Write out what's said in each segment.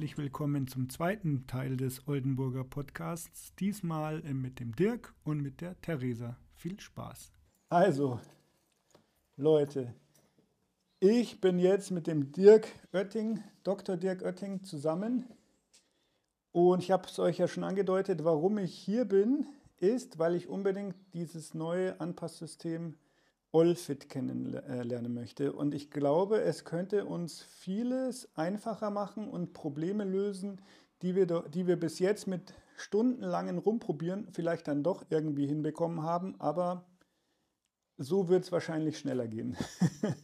Herzlich willkommen zum zweiten Teil des Oldenburger Podcasts. Diesmal mit dem Dirk und mit der Theresa. Viel Spaß. Also, Leute, ich bin jetzt mit dem Dirk Oetting, Dr. Dirk Oetting, zusammen. Und ich habe es euch ja schon angedeutet, warum ich hier bin, ist, weil ich unbedingt dieses neue Anpasssystem Olfit kennenlernen möchte. Und ich glaube, es könnte uns vieles einfacher machen und Probleme lösen, die wir, die wir bis jetzt mit stundenlangen Rumprobieren vielleicht dann doch irgendwie hinbekommen haben. Aber so wird es wahrscheinlich schneller gehen.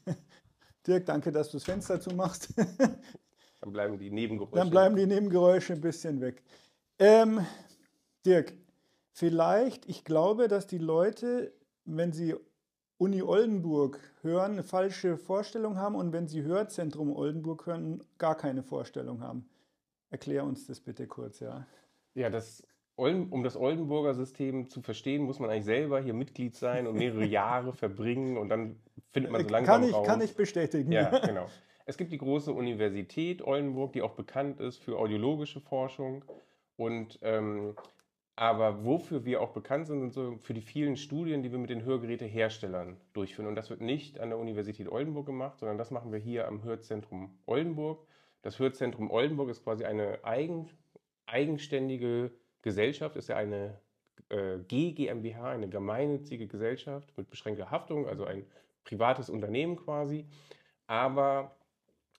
Dirk, danke, dass du das Fenster zumachst. dann bleiben die Nebengeräusche. Dann bleiben die Nebengeräusche ein bisschen weg. Ähm, Dirk, vielleicht, ich glaube, dass die Leute, wenn sie Uni Oldenburg hören, eine falsche Vorstellung haben und wenn sie Hörzentrum Oldenburg hören, gar keine Vorstellung haben. Erklär uns das bitte kurz, ja. Ja, das, um das Oldenburger System zu verstehen, muss man eigentlich selber hier Mitglied sein und mehrere Jahre verbringen und dann findet man so langsam kann ich, raus. Kann ich bestätigen. Ja, genau. Es gibt die große Universität Oldenburg, die auch bekannt ist für audiologische Forschung und ähm, aber wofür wir auch bekannt sind, sind so für die vielen Studien, die wir mit den Hörgeräteherstellern durchführen. Und das wird nicht an der Universität Oldenburg gemacht, sondern das machen wir hier am Hörzentrum Oldenburg. Das Hörzentrum Oldenburg ist quasi eine eigen, eigenständige Gesellschaft, ist ja eine äh, GGMBH, eine gemeinnützige Gesellschaft mit beschränkter Haftung, also ein privates Unternehmen quasi. Aber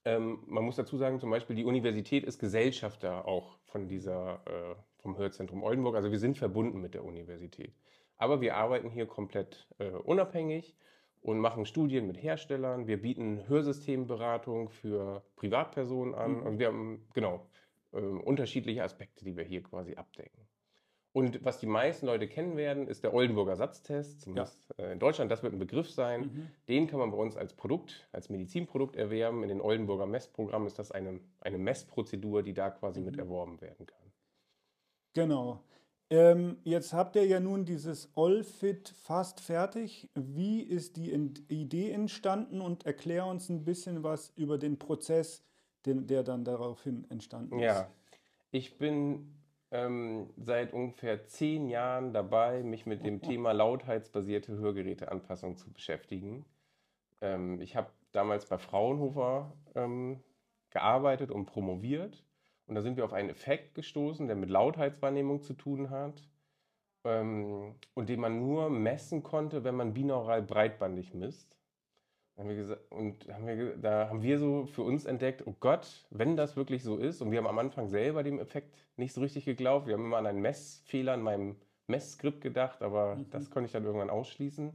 ähm, man muss dazu sagen, zum Beispiel die Universität ist Gesellschafter auch von dieser äh, vom Hörzentrum Oldenburg. Also wir sind verbunden mit der Universität. Aber wir arbeiten hier komplett äh, unabhängig und machen Studien mit Herstellern. Wir bieten Hörsystemberatung für Privatpersonen an. Mhm. Und wir haben genau äh, unterschiedliche Aspekte, die wir hier quasi abdecken. Und was die meisten Leute kennen werden, ist der Oldenburger Satztest. Zumindest ja. Äh, in Deutschland, das wird ein Begriff sein. Mhm. Den kann man bei uns als Produkt, als Medizinprodukt erwerben. In den Oldenburger Messprogrammen ist das eine, eine Messprozedur, die da quasi mhm. mit erworben werden kann. Genau. Ähm, jetzt habt ihr ja nun dieses Allfit fast fertig. Wie ist die Idee entstanden und erklär uns ein bisschen was über den Prozess, den, der dann daraufhin entstanden ist. Ja, ich bin ähm, seit ungefähr zehn Jahren dabei, mich mit dem Thema lautheitsbasierte Hörgeräteanpassung zu beschäftigen. Ähm, ich habe damals bei Fraunhofer ähm, gearbeitet und promoviert und da sind wir auf einen Effekt gestoßen, der mit Lautheitswahrnehmung zu tun hat ähm, und den man nur messen konnte, wenn man binaural breitbandig misst. Haben gesagt, und haben wir, da haben wir so für uns entdeckt, oh Gott, wenn das wirklich so ist, und wir haben am Anfang selber dem Effekt nicht so richtig geglaubt, wir haben immer an einen Messfehler in meinem Messskript gedacht, aber mhm. das konnte ich dann irgendwann ausschließen.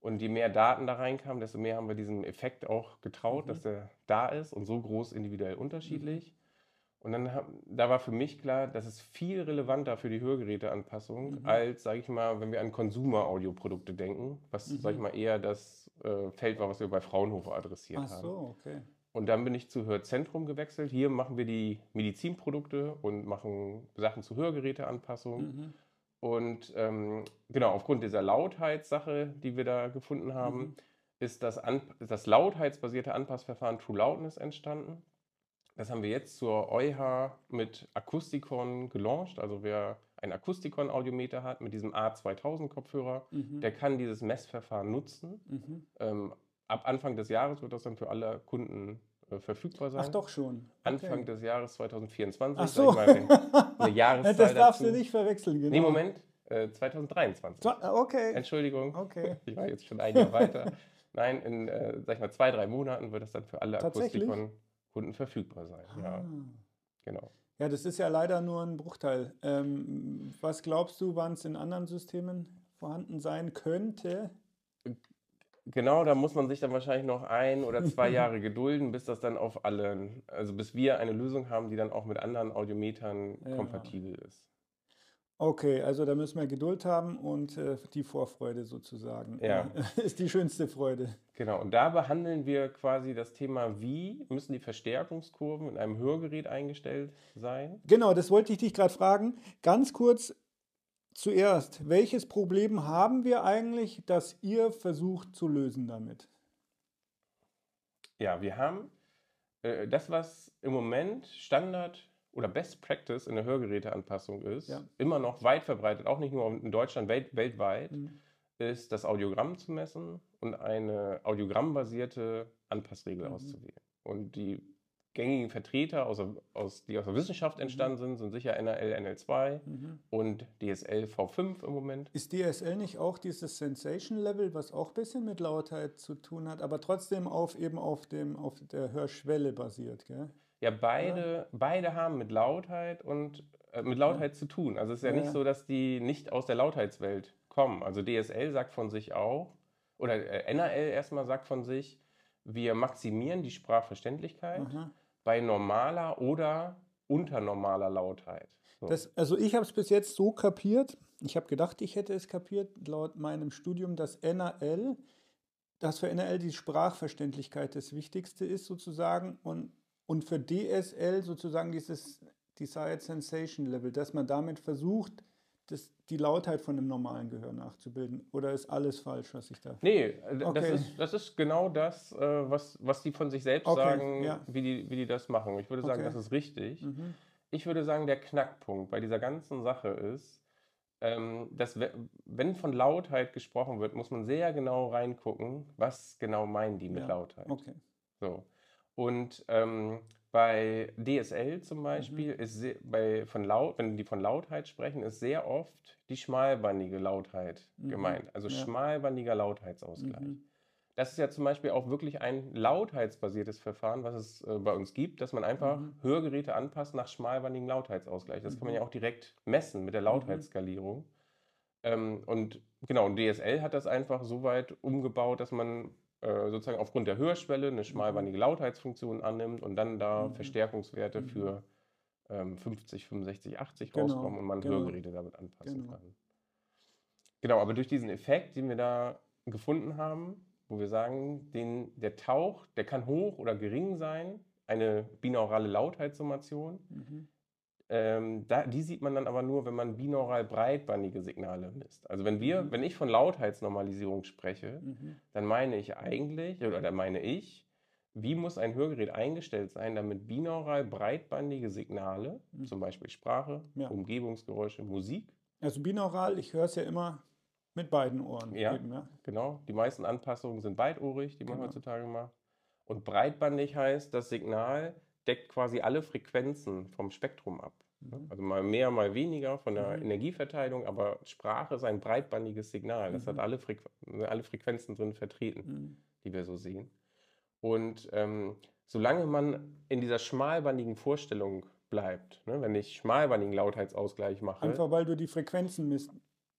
Und je mehr Daten da reinkamen, desto mehr haben wir diesem Effekt auch getraut, mhm. dass der da ist und so groß individuell unterschiedlich. Mhm. Und dann da war für mich klar, das ist viel relevanter für die Hörgeräteanpassung, mhm. als, sage ich mal, wenn wir an Consumer-Audioprodukte denken, was, mhm. sage ich mal, eher das äh, Feld war, was wir bei Fraunhofer adressiert Ach haben. So, okay. Und dann bin ich zu Hörzentrum gewechselt. Hier machen wir die Medizinprodukte und machen Sachen zur Hörgeräteanpassung. Mhm. Und ähm, genau, aufgrund dieser Lautheitssache, die wir da gefunden haben, mhm. ist das, An das lautheitsbasierte Anpassverfahren True Loudness entstanden. Das haben wir jetzt zur EuH mit Akustikon gelauncht. Also wer ein Akustikon-Audiometer hat mit diesem A2000-Kopfhörer, mhm. der kann dieses Messverfahren nutzen. Mhm. Ähm, ab Anfang des Jahres wird das dann für alle Kunden äh, verfügbar sein. Ach doch schon. Okay. Anfang des Jahres 2024. Ach so. Mal, eine Jahreszahl das darfst dazu. du nicht verwechseln, genau. Nee, Moment. Äh, 2023. Okay. Entschuldigung. Okay. Ich war jetzt schon ein Jahr weiter. Nein, in, äh, sag ich mal, zwei, drei Monaten wird das dann für alle Akustikon Kunden verfügbar sein. Ah. Ja, genau. Ja, das ist ja leider nur ein Bruchteil. Ähm, was glaubst du, wann es in anderen Systemen vorhanden sein könnte. Genau, da muss man sich dann wahrscheinlich noch ein oder zwei Jahre gedulden, bis das dann auf allen, also bis wir eine Lösung haben, die dann auch mit anderen Audiometern Ja. kompatibel ist. Okay, also da müssen wir Geduld haben und äh, die Vorfreude sozusagen Ja. äh, ist die schönste Freude. Genau, und da behandeln wir quasi das Thema, wie müssen die Verstärkungskurven in einem Hörgerät eingestellt sein? Genau, das wollte ich dich gerade fragen. Ganz kurz zuerst, welches Problem haben wir eigentlich, das ihr versucht zu lösen damit? Ja, wir haben äh, das, was im Moment Standard oder Best Practice in der Hörgeräteanpassung ist, Ja. immer noch weit verbreitet, auch nicht nur in Deutschland, welt, weltweit, Mhm. ist das Audiogramm zu messen und eine audiogramm-basierte Anpassregel Mhm. auszuwählen. Und die gängigen Vertreter, aus, aus, die aus der Wissenschaft entstanden sind, sind sicher NRL, NL2 Mhm. und DSL V5 im Moment. Ist DSL nicht auch dieses Sensation Level, was auch ein bisschen mit Lautheit zu tun hat, aber trotzdem auf eben auf dem auf der Hörschwelle basiert, gell? Ja, beide, beide haben mit Lautheit und äh, mit Lautheit zu tun. Also es ist ja, Ja, nicht so, dass die nicht aus der Lautheitswelt kommen. Also DSL sagt von sich auch, oder äh, NRL erstmal sagt von sich, wir maximieren die Sprachverständlichkeit Aha. bei normaler oder unternormaler Lautheit. So. Das, also ich habe es bis jetzt so kapiert, ich habe gedacht, ich hätte es kapiert, laut meinem Studium, dass NRL, dass für NRL die Sprachverständlichkeit das Wichtigste ist sozusagen und, und für DSL sozusagen dieses Desired Sensation Level, dass man damit versucht, das, die Lautheit von einem normalen Gehör nachzubilden. Oder ist alles falsch, was ich da... Nee, äh, das, Okay. ist, das ist genau das, äh, was, was die von sich selbst Okay, sagen, ja. wie, die, wie die das machen. Ich würde sagen, Okay. das ist richtig. Mhm. Ich würde sagen, der Knackpunkt bei dieser ganzen Sache ist, ähm, dass we- wenn von Lautheit gesprochen wird, muss man sehr genau reingucken, was genau meinen die mit Ja, Lautheit. Okay. So. Und ähm, bei DSL Mhm. zum Beispiel ist se- bei, von laut, wenn die von Lautheit sprechen, ist sehr oft die schmalbandige Lautheit Mhm, gemeint. Also ja. schmalbandiger Lautheitsausgleich. Mhm. Das ist ja zum Beispiel auch wirklich ein lautheitsbasiertes Verfahren, was es äh, bei uns gibt, dass man einfach Mhm. Hörgeräte anpasst nach schmalbandigem Lautheitsausgleich. Das kann man Mhm. ja auch direkt messen mit der Lautheitsskalierung. Ähm, und genau, und DSL hat das einfach so weit umgebaut, dass man äh, sozusagen aufgrund der Hörschwelle eine schmalbandige Lautheitsfunktion annimmt und dann da Mhm. Verstärkungswerte Mhm. für ähm, 50, 65, 80 Genau, rauskommen und man genau. Hörgeräte damit anpassen Genau. kann. Genau, aber durch diesen Effekt, den wir da gefunden haben, wo wir sagen, den, der Tauch, der kann hoch oder gering sein, eine binaurale Lautheitssummation, Mhm. Ähm, da, die sieht man dann aber nur, wenn man binaural breitbandige Signale misst. Also wenn wir, Mhm. wenn ich von Lautheitsnormalisierung spreche, Mhm. dann meine ich eigentlich, oder dann meine ich, wie muss ein Hörgerät eingestellt sein, damit binaural breitbandige Signale, Mhm. zum Beispiel Sprache, Ja. Umgebungsgeräusche, Musik, Also binaural, ich höre es ja immer mit beiden Ohren. Ja. Eben, ja. Genau, die meisten Anpassungen sind beidohrig, die man Genau. heutzutage macht. Und breitbandig heißt, das Signal deckt quasi alle Frequenzen vom Spektrum ab. ne? Mhm. Also mal mehr, mal weniger von der Mhm. Energieverteilung, aber Sprache ist ein breitbandiges Signal. Das hat Mhm. alle, Frequ alle Frequenzen drin vertreten, Mhm. die wir so sehen. Und ähm, solange man in dieser schmalbandigen Vorstellung bleibt, ne, wenn ich schmalbandigen Lautheitsausgleich mache, Einfach weil du die Frequenzen misst.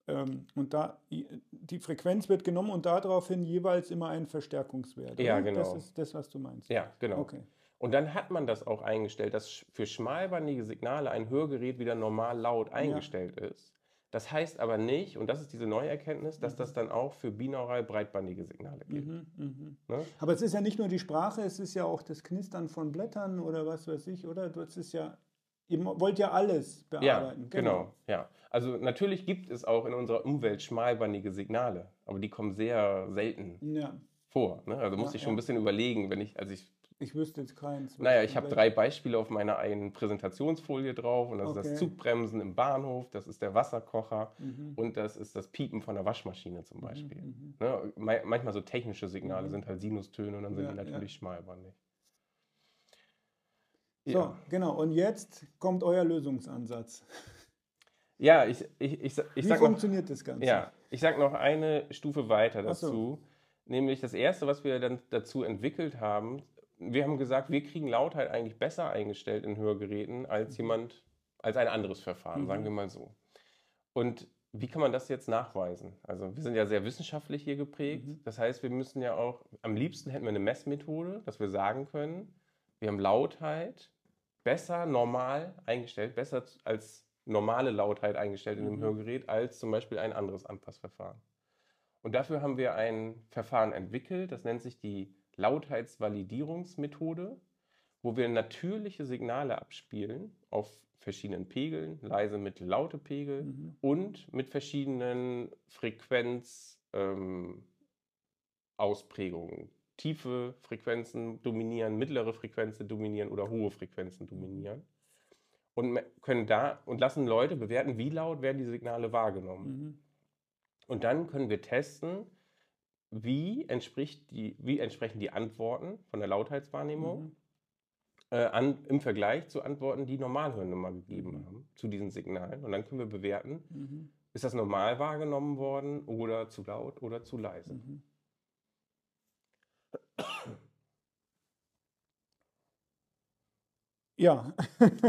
Ähm, und da die Frequenz wird genommen und daraufhin jeweils immer ein Verstärkungswert. Ja, oder? Das genau. ist das, was du meinst. ja, genau. Okay. Und dann hat man das auch eingestellt, dass für schmalbandige Signale ein Hörgerät wieder normal laut eingestellt ist. Das heißt aber nicht, und das ist diese neue Erkenntnis, dass das dann auch für binaural breitbandige Signale gilt. Mhm, mhm. Ne? Aber es ist ja nicht nur die Sprache, es ist ja auch das Knistern von Blättern oder was weiß ich, oder? Das ist ja, ihr wollt ja alles Ja, bearbeiten. genau. Ja. Also natürlich gibt es auch in unserer Umwelt schmalbandige Signale, aber die kommen sehr selten Ja, vor. Ne? Also muss Ja, ich schon ja. ein bisschen überlegen, wenn ich, also ich ich wüsste jetzt keins. Naja, ich habe drei Beispiele auf meiner einen Präsentationsfolie drauf. Und das ist Okay. das Zugbremsen im Bahnhof, das ist der Wasserkocher Mhm. und das ist das Piepen von der Waschmaschine zum Beispiel. Mhm. Ne? ma- Manchmal so technische Signale Mhm. sind halt Sinustöne und dann sind Ja, die ja. natürlich schmalbandig. So, Ja, genau. Und jetzt kommt euer Lösungsansatz. ja ich, ich, ich, ich Wie sag noch, funktioniert das Ganze? ja, ich sag noch eine Stufe weiter Ach so. dazu. Nämlich das erste, was wir dann dazu entwickelt haben, wir haben gesagt, wir kriegen Lautheit eigentlich besser eingestellt in Hörgeräten als jemand, als ein anderes Verfahren, Mhm. sagen wir mal so. Und wie kann man das jetzt nachweisen? Also wir sind ja sehr wissenschaftlich hier geprägt. Mhm. Das heißt, wir müssen ja auch, am liebsten hätten wir eine Messmethode, dass wir sagen können, wir haben Lautheit besser normal eingestellt, besser als normale Lautheit eingestellt in dem Mhm. Hörgerät, als zum Beispiel ein anderes Anpassverfahren. Und dafür haben wir ein Verfahren entwickelt, das nennt sich die Lautheitsvalidierungsmethode, wo wir natürliche Signale abspielen auf verschiedenen Pegeln, leise, mittel, laute Pegel Mhm. und mit verschiedenen Frequenz, ähm. Tiefe Frequenzen dominieren, mittlere Frequenzen dominieren oder hohe Frequenzen dominieren. Und können da und lassen Leute bewerten, wie laut werden die Signale wahrgenommen. Mhm. Und dann können wir testen, wie, entspricht die, wie entsprechen die Antworten von der Lautheitswahrnehmung Mhm. äh, an, im Vergleich zu Antworten, die Normalhörende mal gegeben Mhm. haben, zu diesen Signalen. Und dann können wir bewerten, Mhm. ist das normal wahrgenommen worden oder zu laut oder zu leise. Mhm. Ja,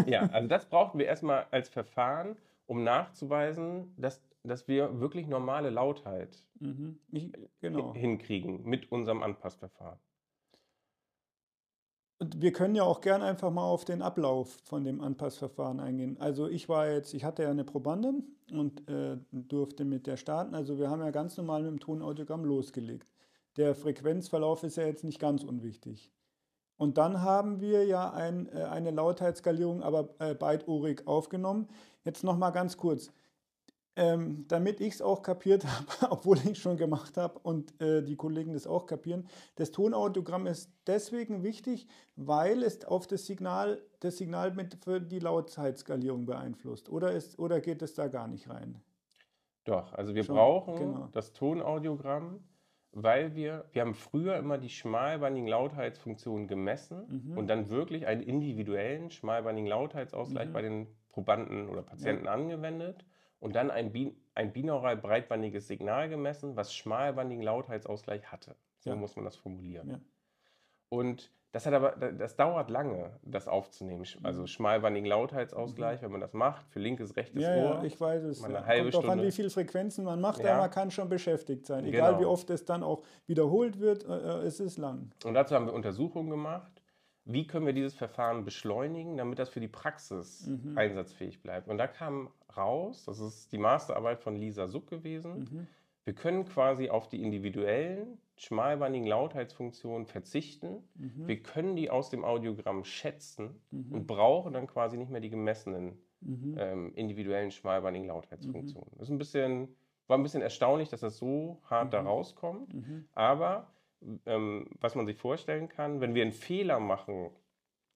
Ja, also das brauchten wir erstmal als Verfahren, um nachzuweisen, dass, dass wir wirklich normale Lautheit mhm. ich, genau. hinkriegen mit unserem Anpassverfahren. Und wir können ja auch gern einfach mal auf den Ablauf von dem Anpassverfahren eingehen. Also ich war jetzt, ich hatte ja eine Probandin und äh, durfte mit der starten. Also wir haben ja ganz normal mit dem Tonaudiogramm losgelegt. Der Frequenzverlauf ist ja jetzt nicht ganz unwichtig. Und dann haben wir ja ein, äh, eine Lautheitsskalierung, aber äh, beidohrig aufgenommen. Jetzt noch mal ganz kurz. Ähm, damit ich es auch kapiert habe, obwohl ich es schon gemacht habe und äh, die Kollegen das auch kapieren, das Tonaudiogramm ist deswegen wichtig, weil es auf das Signal, das Signal mit für die Lautheitsskalierung beeinflusst. Oder, ist, oder geht es da gar nicht rein? Doch, also wir Schon, brauchen genau. das Tonaudiogramm, weil wir, wir haben früher immer die schmalbandigen Lautheitsfunktionen gemessen Mhm. und dann wirklich einen individuellen schmalbandigen Lautheitsausgleich Mhm. bei den Probanden oder Patienten angewendet und dann ein, bi ein binaural breitbandiges Signal gemessen, was schmalbandigen Lautheitsausgleich hatte. So Ja. muss man das formulieren. Ja. Und das hat aber, das dauert lange, das aufzunehmen. Mhm. Also schmalbandigen Lautheitsausgleich, wenn man das macht, für linkes, rechtes Ja, Ohr. ja, ich weiß es. eine Ja. halbe Kommt darauf an, Stunde. wie viele Frequenzen man macht, Ja. aber man kann schon beschäftigt sein. Egal Genau. wie oft es dann auch wiederholt wird, äh, äh, es ist lang. Und dazu haben wir Untersuchungen gemacht. Wie können wir dieses Verfahren beschleunigen, damit das für die Praxis Mhm. einsatzfähig bleibt? Und da kam raus, das ist die Masterarbeit von Lisa Suck gewesen, Mhm. wir können quasi auf die individuellen schmalbandigen Lautheitsfunktionen verzichten. Mhm. Wir können die aus dem Audiogramm schätzen Mhm. und brauchen dann quasi nicht mehr die gemessenen Mhm. ähm, individuellen schmalbandigen Lautheitsfunktionen. Das ist ein bisschen, war ein bisschen erstaunlich, dass das so hart da Mhm. rauskommt. Mhm. Aber ähm, was man sich vorstellen kann, wenn wir einen Fehler machen,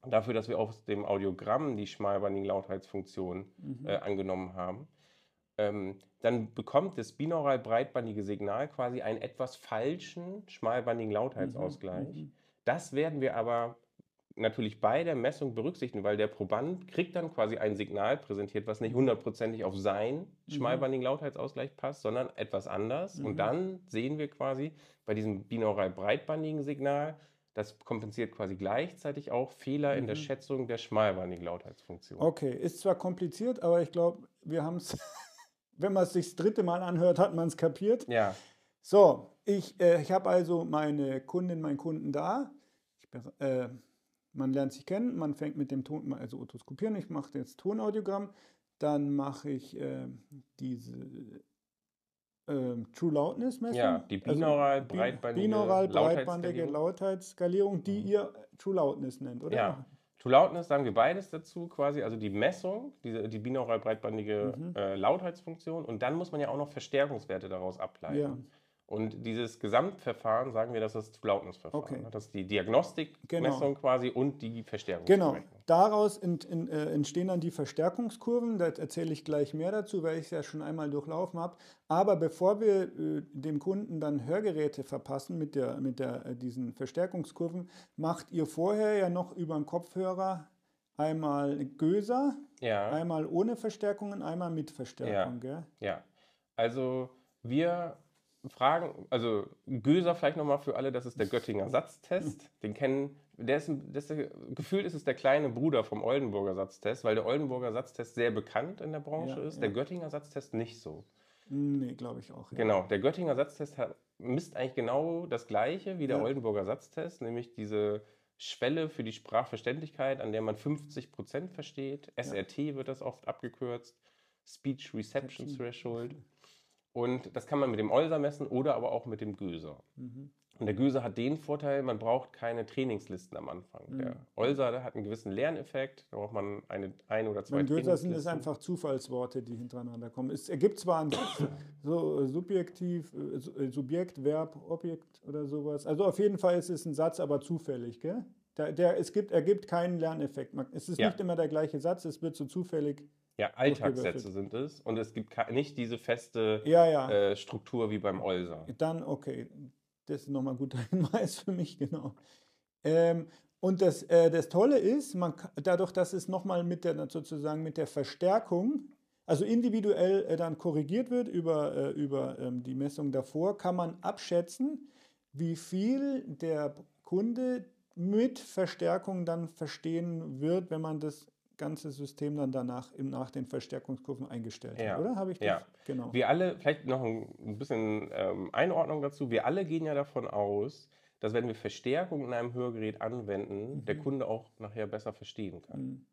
dafür, dass wir aus dem Audiogramm die schmalbandigen Lautheitsfunktion Mhm. äh, angenommen haben, ähm, dann bekommt das binaural breitbandige Signal quasi einen etwas falschen schmalbandigen Lautheitsausgleich. Mhm. Das werden wir aber natürlich bei der Messung berücksichtigen, weil der Proband kriegt dann quasi ein Signal präsentiert, was nicht hundertprozentig auf seinen Mhm. schmalbandigen Lautheitsausgleich passt, sondern etwas anders. Mhm. Und dann sehen wir quasi bei diesem binaural breitbandigen Signal, das kompensiert quasi gleichzeitig auch Fehler in der Mhm. Schätzung der schmalbandigen Lautheitsfunktion. Okay, ist zwar kompliziert, aber ich glaube, wir haben es, wenn man es sich das dritte Mal anhört, hat man es kapiert. Ja, So, ich, äh, ich habe also meine Kundin, meinen Kunden da. Ich, äh, man lernt sich kennen, man fängt mit dem Ton, also Otoskopieren, ich mache jetzt Tonaudiogramm, dann mache ich äh, diese ähm, True Loudness Messung. Ja, die binaural bi- breitbandige binaural breitbandige Lautheitsskalierung. Die ihr True Loudness nennt, oder? Ja. To Loudness sagen wir beides dazu, quasi, also die Messung, diese, die binaural breitbandige Mhm. äh, Lautheitsfunktion und dann muss man ja auch noch Verstärkungswerte daraus ableiten. Ja. Und dieses Gesamtverfahren sagen wir, das ist das Loudness-Verfahren. Okay. Das ist die Diagnostikmessung Genau. quasi und die Genau, Verstärkungsberechnung. daraus ent, in, äh, entstehen dann die Verstärkungskurven. Da erzähle ich gleich mehr dazu, weil ich es ja schon einmal durchlaufen habe. Aber bevor wir äh, dem Kunden dann Hörgeräte verpassen mit, der, mit der, äh, diesen Verstärkungskurven, macht ihr vorher ja noch über den Kopfhörer einmal Göser, Ja, einmal ohne Verstärkungen, einmal mit Verstärkung. Gell? ja. Also wir fragen, also Göser vielleicht nochmal für alle, das ist der Göttinger Satztest. Den kennen, der ist, das ist der, gefühlt ist es der kleine Bruder vom Oldenburger Satztest, weil der Oldenburger Satztest sehr bekannt in der Branche Ja, ist, ja. der Göttinger Satztest nicht so. Nee, glaube ich auch. Ja. Genau, der Göttinger Satztest hat, misst eigentlich genau das Gleiche wie der. Oldenburger Satztest, nämlich diese Schwelle für die Sprachverständlichkeit, an der man 50 Prozent versteht. SRT wird das oft abgekürzt. Speech Reception Threshold. Und das kann man mit dem Olser messen oder aber auch mit dem Göser. Mhm. Und der Göser hat den Vorteil, man braucht keine Trainingslisten am Anfang. Mhm. Der Olser hat einen gewissen Lerneffekt, da braucht man eine, ein oder zwei Beim Göser sind es einfach Zufallsworte, die hintereinander kommen. Es ergibt zwar einen Satz, so äh, subjektiv, äh, äh, Subjekt, Verb, Objekt oder sowas. Also auf jeden Fall ist es ein Satz, aber zufällig. Gell? Der, der, es gibt, ergibt keinen Lerneffekt. Es ist ja. nicht immer der gleiche Satz, es wird so zufällig ja, Alltagssätze sind es und es gibt nicht diese feste ja, ja. Äh, Struktur wie beim Olser. Dann, okay, das ist nochmal ein guter Hinweis für mich, genau. Ähm, und das, äh, das Tolle ist, man, dadurch, dass es nochmal mit der, sozusagen mit der Verstärkung, also individuell äh, dann korrigiert wird über, äh, über ähm, die Messung davor, kann man abschätzen, wie viel der Kunde mit Verstärkung dann verstehen wird, wenn man das ganze System dann danach im, nach den Verstärkungskurven eingestellt ja. hat, oder? Habe ich das? Ja, genau. Wir alle, vielleicht noch ein bisschen ähm, Einordnung dazu, wir alle gehen ja davon aus, dass wenn wir Verstärkung in einem Hörgerät anwenden, mhm. der Kunde auch nachher besser verstehen kann. Mhm.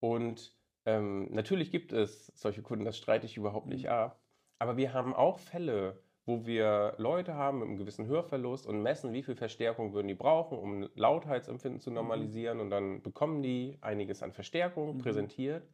Und ähm, natürlich gibt es solche Kunden, das streite ich überhaupt mhm. nicht ab, aber wir haben auch Fälle, wo wir Leute haben mit einem gewissen Hörverlust und messen, wie viel Verstärkung würden die brauchen, um Lautheitsempfinden zu mhm. normalisieren. Mhm. Und dann bekommen die einiges an Verstärkung mhm. präsentiert.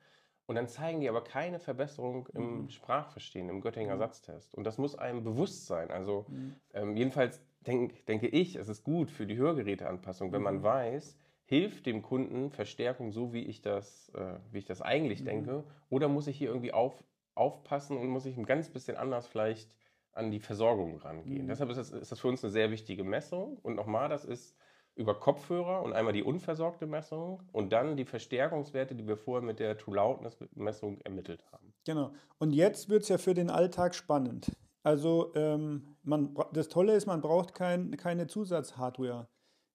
Und dann zeigen die aber keine Verbesserung im mhm. Sprachverstehen, im Göttinger mhm. Satztest. Und das muss einem bewusst sein. Also mhm. ähm, jedenfalls denk, denke ich, es ist gut für die Hörgeräteanpassung, wenn man weiß, hilft dem Kunden Verstärkung so, wie ich das, äh, wie ich das eigentlich denke? Oder muss ich hier irgendwie auf, aufpassen und muss ich ein ganz bisschen anders vielleicht an die Versorgung rangehen. Mhm. Deshalb ist das, ist das für uns eine sehr wichtige Messung. Und nochmal, das ist über Kopfhörer und einmal die unversorgte Messung und dann die Verstärkungswerte, die wir vorher mit der True Loudness Messung ermittelt haben. Genau. Und jetzt wird es ja für den Alltag spannend. Also ähm, man, das Tolle ist, man braucht kein, keine Zusatzhardware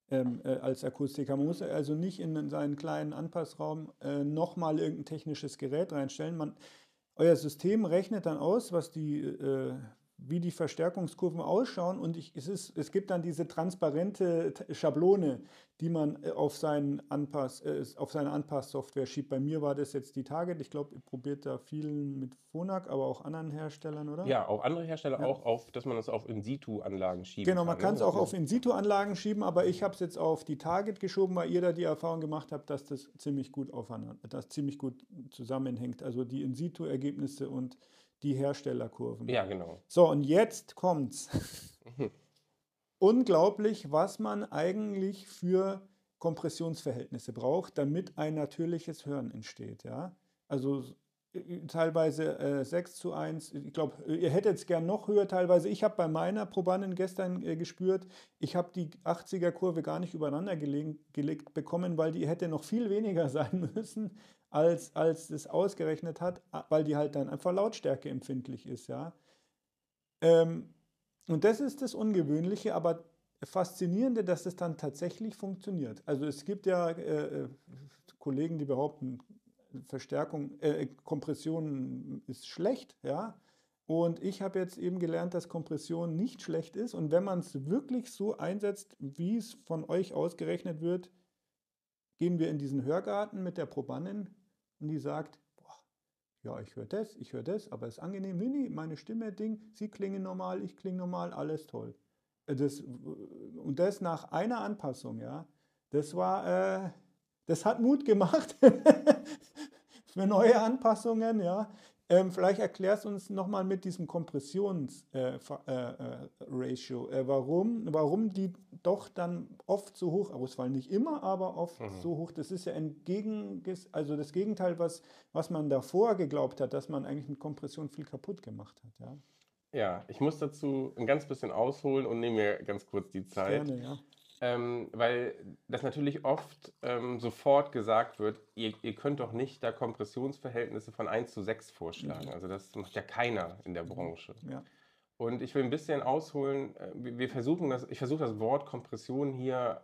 ähm, äh, als Akustiker. Man muss also nicht in seinen kleinen Anpassraum äh, nochmal irgendein technisches Gerät reinstellen. Man, euer System rechnet dann aus, was die äh, wie die Verstärkungskurven ausschauen und ich, es, ist, es gibt dann diese transparente Schablone, die man äh, auf, seinen Anpass, äh, auf seine Anpasssoftware schiebt. Bei mir war das jetzt die Target. Ich glaube, ihr probiert da vielen mit Phonak, aber auch anderen Herstellern, oder? Ja, auch andere Hersteller ja. auch, auf, dass man das auf In-Situ-Anlagen schieben Genau, man kann es ne? auch auf In-Situ-Anlagen schieben, aber ich habe es jetzt auf die Target geschoben, weil ihr da die Erfahrung gemacht habt, dass das ziemlich gut aufeinander, das ziemlich gut zusammenhängt. Also die In-Situ-Ergebnisse und die Herstellerkurven. Ja, genau. So, und jetzt kommt's. Unglaublich, was man eigentlich für Kompressionsverhältnisse braucht, damit ein natürliches Hören entsteht. Ja? Also teilweise äh, 6 zu 1. Ich glaube, ihr hättet es gern noch höher teilweise. Ich habe bei meiner Probandin gestern äh, gespürt, ich habe die 80er-Kurve gar nicht übereinander gelegt, bekommen, weil die hätte noch viel weniger sein müssen, als, als es ausgerechnet hat, weil die halt dann einfach Lautstärke empfindlich ist, ja. Ähm, und das ist das Ungewöhnliche, aber Faszinierende, dass es dann tatsächlich funktioniert. Also es gibt ja äh, äh Kollegen, die behaupten, Verstärkung, äh, Kompression ist schlecht, ja. Und ich habe jetzt eben gelernt, dass Kompression nicht schlecht ist. Und wenn man es wirklich so einsetzt, wie es von euch ausgerechnet wird, gehen wir in diesen Hörgarten mit der Probandin und die sagt, boah, ja, ich höre das, ich höre das, aber es ist angenehm, nee, meine Stimme, Ding, sie klingen normal, ich klinge normal, alles toll. Äh, das, und das nach einer Anpassung, ja, das war, äh, das hat Mut gemacht für neue Anpassungen, ja. Ähm, vielleicht erklärst du uns nochmal mit diesem Kompressionsratio, äh, äh, äh, warum, warum die doch dann oft so hoch ausfallen. Nicht immer, aber oft mhm. so hoch. Das ist ja entgegen, also das Gegenteil, was, was man davor geglaubt hat, dass man eigentlich mit Kompression viel kaputt gemacht hat. Ja, ja ich muss dazu ein ganz bisschen ausholen und nehme mir ganz kurz die Zeit. Gerne, ja. Ähm, weil das natürlich oft ähm, sofort gesagt wird, ihr, ihr, könnt doch nicht da Kompressionsverhältnisse von 1 zu 6 vorschlagen. Mhm. Also das macht ja keiner in der Branche. Ja. Und ich will ein bisschen ausholen, äh, wir versuchen das, ich versuche das Wort Kompression hier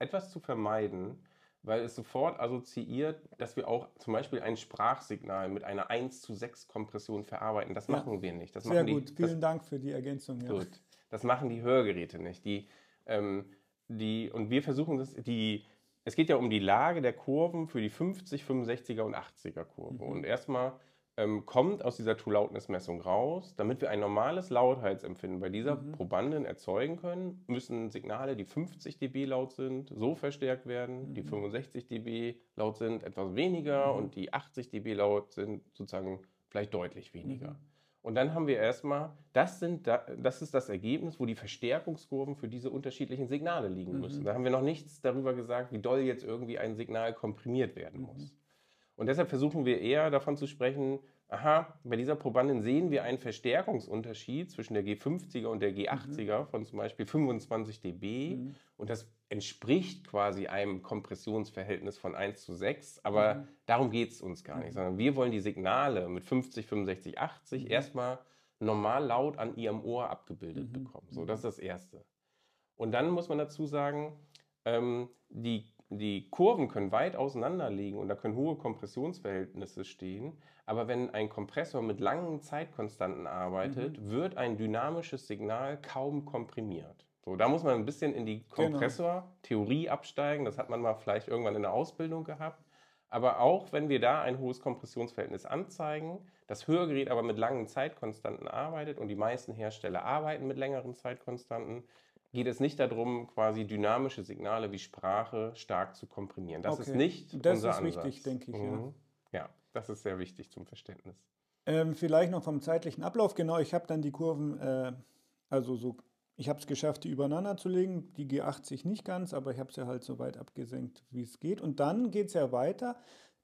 etwas zu vermeiden, weil es sofort assoziiert, dass wir auch zum Beispiel ein Sprachsignal mit einer 1 zu 6 Kompression verarbeiten. Das Ja. machen wir nicht. Das Sehr gut, Die, vielen das, Dank für die Ergänzung. Ja. gut. das machen die Hörgeräte nicht. Die, ähm, die, und wir versuchen das, die, es geht ja um die Lage der Kurven für die 50, 65er und 80er Kurve. Mhm. Und erstmal ähm, kommt aus dieser True-Loudness-Messung raus, damit wir ein normales Lautheitsempfinden bei dieser Mhm. Probandin erzeugen können, müssen Signale, die 50 dB laut sind, so verstärkt werden, die Mhm. 65 dB laut sind, etwas weniger Mhm. und die 80 dB laut sind sozusagen vielleicht deutlich weniger. Mhm. Und dann haben wir erstmal, das, sind da, das ist das Ergebnis, wo die Verstärkungskurven für diese unterschiedlichen Signale liegen Mhm. müssen. Da haben wir noch nichts darüber gesagt, wie doll jetzt irgendwie ein Signal komprimiert werden Mhm. muss. Und deshalb versuchen wir eher davon zu sprechen, aha, bei dieser Probandin sehen wir einen Verstärkungsunterschied zwischen der G50er und der G80er von zum Beispiel 25 dB. Mhm. Und das entspricht quasi einem Kompressionsverhältnis von 1 zu 6. Aber Mhm. darum geht es uns gar nicht, Mhm. sondern wir wollen die Signale mit 50, 65, 80 Mhm. erstmal normal laut an ihrem Ohr abgebildet Mhm. bekommen. So, Mhm. das ist das Erste. Und dann muss man dazu sagen, ähm, die, die Kurven können weit auseinander liegen und da können hohe Kompressionsverhältnisse stehen. Aber wenn ein Kompressor mit langen Zeitkonstanten arbeitet, wird ein dynamisches Signal kaum komprimiert. So, da muss man ein bisschen in die Genau. Kompressortheorie absteigen. Das hat man mal vielleicht irgendwann in der Ausbildung gehabt. Aber auch wenn wir da ein hohes Kompressionsverhältnis anzeigen, das Hörgerät aber mit langen Zeitkonstanten arbeitet und die meisten Hersteller arbeiten mit längeren Zeitkonstanten, geht es nicht darum, quasi dynamische Signale wie Sprache stark zu komprimieren. Das ist Okay. nicht Das unser ist Ansatz. wichtig, denke ich, ja. Mhm. Ja, das ist sehr wichtig zum Verständnis. Ähm, vielleicht noch vom zeitlichen Ablauf. Genau, ich habe dann die Kurven, äh, also so, ich habe es geschafft, die übereinander zu legen. Die G80 nicht ganz, aber ich habe sie halt so weit abgesenkt, wie es geht. Und dann geht es ja weiter,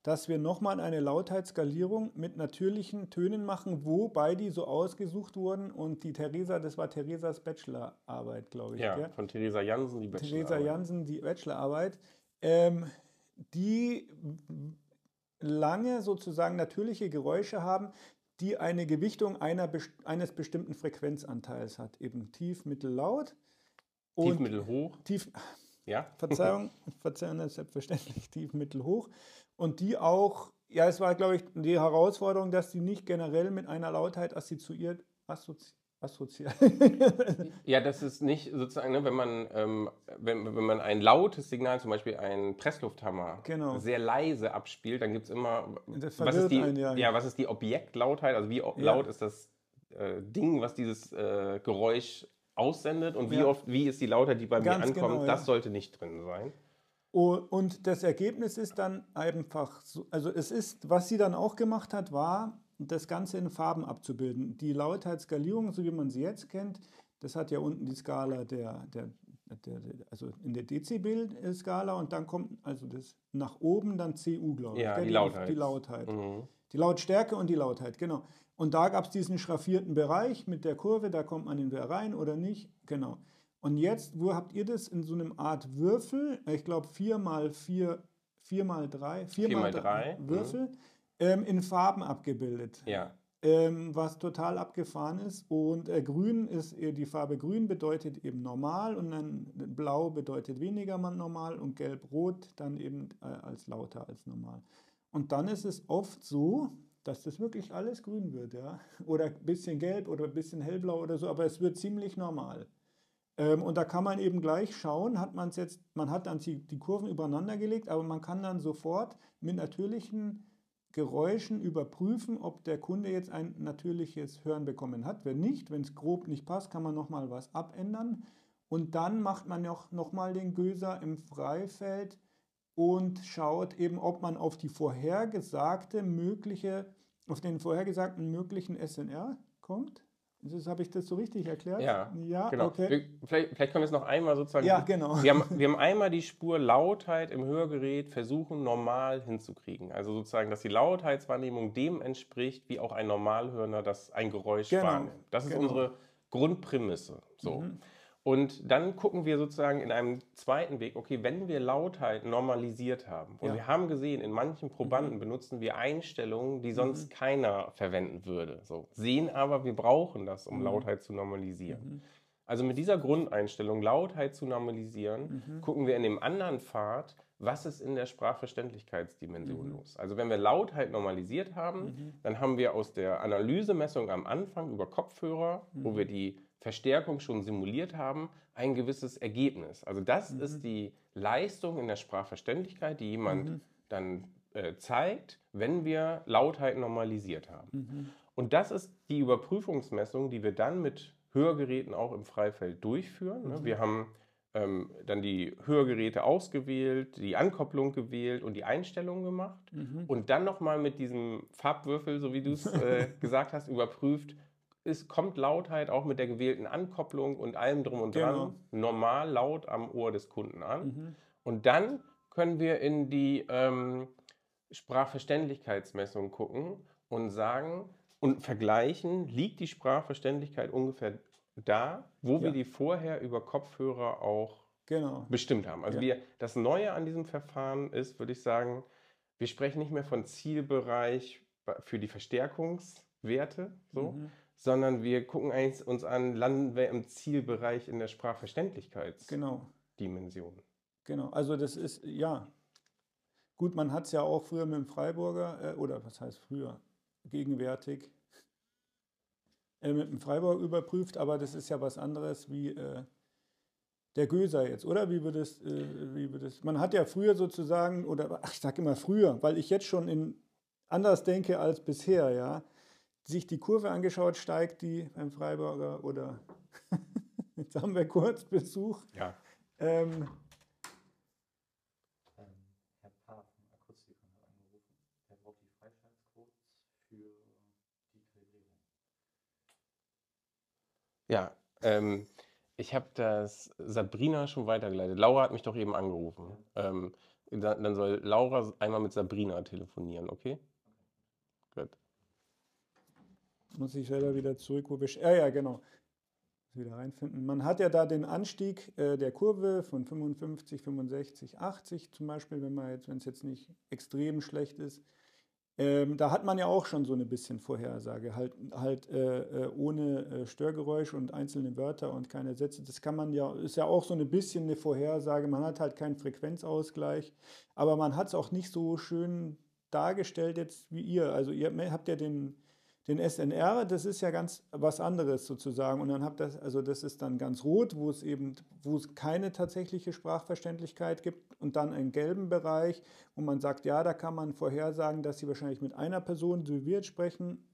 dass wir nochmal eine Lautheitsskalierung mit natürlichen Tönen machen, wobei die so ausgesucht wurden. Und die Theresa, das war Theresas Bachelorarbeit, glaube ich. Ja, gell? von Theresa Jansen, die Theresa Bachelorarbeit. Jansen, die Bachelorarbeit, ähm, die lange sozusagen natürliche Geräusche haben, die eine Gewichtung einer, eines bestimmten Frequenzanteils hat, eben tief, mittel, laut. Tief, Und mittel, hoch. tief, Ja, Verzeihung, Verzeihung, ist selbstverständlich tief, mittel, hoch. Und die auch, ja, es war, glaube ich, die Herausforderung, dass die nicht generell mit einer Lautheit assoziiert, assozi, assoziiert. Ja, das ist nicht sozusagen, ne, wenn man ähm, wenn, wenn man ein lautes Signal, zum Beispiel einen Presslufthammer, Genau. sehr leise abspielt, dann gibt es immer, was ist, die, einen, ja. ja, was ist die Objektlautheit, also wie Ja. laut ist das äh, Ding, was dieses äh, Geräusch aussendet und wie Ja. oft, wie ist die Lautheit, die bei mir Ganz ankommt, genau, das sollte nicht drin sein. Und das Ergebnis ist dann einfach, so, also es ist, was sie dann auch gemacht hat, war, das Ganze in Farben abzubilden. Die Lautheitsskalierung, so wie man sie jetzt kennt, das hat ja unten die Skala der, der, der, der also in der Dezibel-Skala und dann kommt also das nach oben dann CU, glaube ich. Ja, die Lautheit. Die Lautheit. Mhm. Die Lautstärke und die Lautheit, genau. Und da gab es diesen schraffierten Bereich mit der Kurve, da kommt man entweder rein oder nicht, genau. Und jetzt, wo habt ihr das in so einem Art Würfel, ich glaube 4 mal 4, 4 mal 3, 4 Vier mal mal drei, mhm. Ähm, in Farben abgebildet. Ja, Ähm, was total abgefahren ist. Und äh, grün ist, äh, die Farbe grün bedeutet eben normal und dann blau bedeutet weniger man normal und gelb-rot dann eben äh, als lauter als normal. Und dann ist es oft so, dass das wirklich alles grün wird, ja. Oder ein bisschen gelb oder ein bisschen hellblau oder so, aber es wird ziemlich normal. Ähm, und da kann man eben gleich schauen, hat man es jetzt, man hat dann die, die Kurven übereinander gelegt, aber man kann dann sofort mit natürlichen Geräuschen überprüfen, ob der Kunde jetzt ein natürliches Hören bekommen hat. Wenn nicht, wenn es grob nicht passt, kann man nochmal was abändern. Und dann macht man noch, noch mal den Göser im Freifeld und schaut eben, ob man auf die vorhergesagte mögliche, auf den vorhergesagten möglichen SNR kommt. Das, Habe ich das so richtig erklärt? Ja, ja genau. okay. Wir, vielleicht, vielleicht können wir es noch einmal sozusagen. Ja, genau. Wir haben, wir haben einmal die Spur Lautheit im Hörgerät versuchen normal hinzukriegen. Also sozusagen, dass die Lautheitswahrnehmung dem entspricht, wie auch ein Normalhörner das ein Geräusch Genau, wahrnimmt. Das ist genau. unsere Grundprämisse. So. Mhm. Und dann gucken wir sozusagen in einem zweiten Weg, okay, wenn wir Lautheit normalisiert haben, und Ja. Mhm. wir haben gesehen, in manchen Probanden benutzen wir Einstellungen, die sonst keiner verwenden würde. So. Sehen aber, wir brauchen das, um Mhm. Lautheit zu normalisieren. Also mit dieser Grundeinstellung, Lautheit zu normalisieren, Mhm. gucken wir in dem anderen Pfad, was ist in der Sprachverständlichkeitsdimension mhm. los. Also wenn wir Lautheit normalisiert haben, mhm. dann haben wir aus der Analysemessung am Anfang über Kopfhörer, mhm. wo wir die Verstärkung schon simuliert haben, ein gewisses Ergebnis. Also das mhm. ist die Leistung in der Sprachverständlichkeit, die jemand mhm. dann äh, zeigt, wenn wir Lautheit normalisiert haben. Mhm. Und das ist die Überprüfungsmessung, die wir dann mit Hörgeräten auch im Freifeld durchführen. Ne? Wir haben ähm, dann die Hörgeräte ausgewählt, die Ankopplung gewählt und die Einstellungen gemacht mhm. und dann nochmal mit diesem Farbwürfel, so wie du es äh, gesagt hast, überprüft, ist, kommt Lautheit auch mit der gewählten Ankopplung und allem drum und dran genau. normal laut am Ohr des Kunden an. Mhm. Und dann können wir in die ähm, Sprachverständlichkeitsmessung gucken und sagen und vergleichen, liegt die Sprachverständlichkeit ungefähr da, wo ja. wir die vorher über Kopfhörer auch genau. bestimmt haben. Also ja. wir, das Neue an diesem Verfahren ist, würde ich sagen, wir sprechen nicht mehr von Zielbereich für die Verstärkungswerte, so, mhm. Sondern wir gucken uns an, landen wir im Zielbereich in der Sprachverständlichkeitsdimension. Genau. genau, also das ist, ja, gut, man hat es ja auch früher mit dem Freiburger, äh, oder was heißt früher, gegenwärtig, äh, mit dem Freiburg überprüft, aber das ist ja was anderes wie äh, der Göser jetzt, oder? Wie wird es, äh, wie wird es? Man hat ja früher sozusagen, oder ach, ich sage immer früher, weil ich jetzt schon in, anders denke als bisher, ja, sich die Kurve angeschaut, steigt die beim Freiburger oder jetzt haben wir kurz Besuch. Ja. Ähm, Ja, ähm, ich habe das Sabrina schon weitergeleitet. Laura hat mich doch eben angerufen. Ähm, dann, dann soll Laura einmal mit Sabrina telefonieren, okay? Muss ich selber wieder zurück, wo wir. Ja, ja, genau. Wieder reinfinden. Man hat ja da den Anstieg äh, der Kurve von 55, 65, 80 zum Beispiel, wenn man jetzt, wenn es jetzt nicht extrem schlecht ist. Ähm, da hat man ja auch schon so eine bisschen Vorhersage, halt, halt äh, äh, ohne äh, Störgeräusch und einzelne Wörter und keine Sätze. Das kann man ja, ist ja auch so ein bisschen eine Vorhersage. Man hat halt keinen Frequenzausgleich, aber man hat es auch nicht so schön dargestellt jetzt wie ihr. Also ihr habt ja den, den SNR, das ist ja ganz was anderes sozusagen. Und dann habt das, also das ist dann ganz rot, wo es eben, wo es keine tatsächliche Sprachverständlichkeit gibt und dann einen gelben Bereich, wo man sagt, ja, da kann man vorhersagen, dass sie wahrscheinlich mit einer Person, so wie wir jetzt sprechen,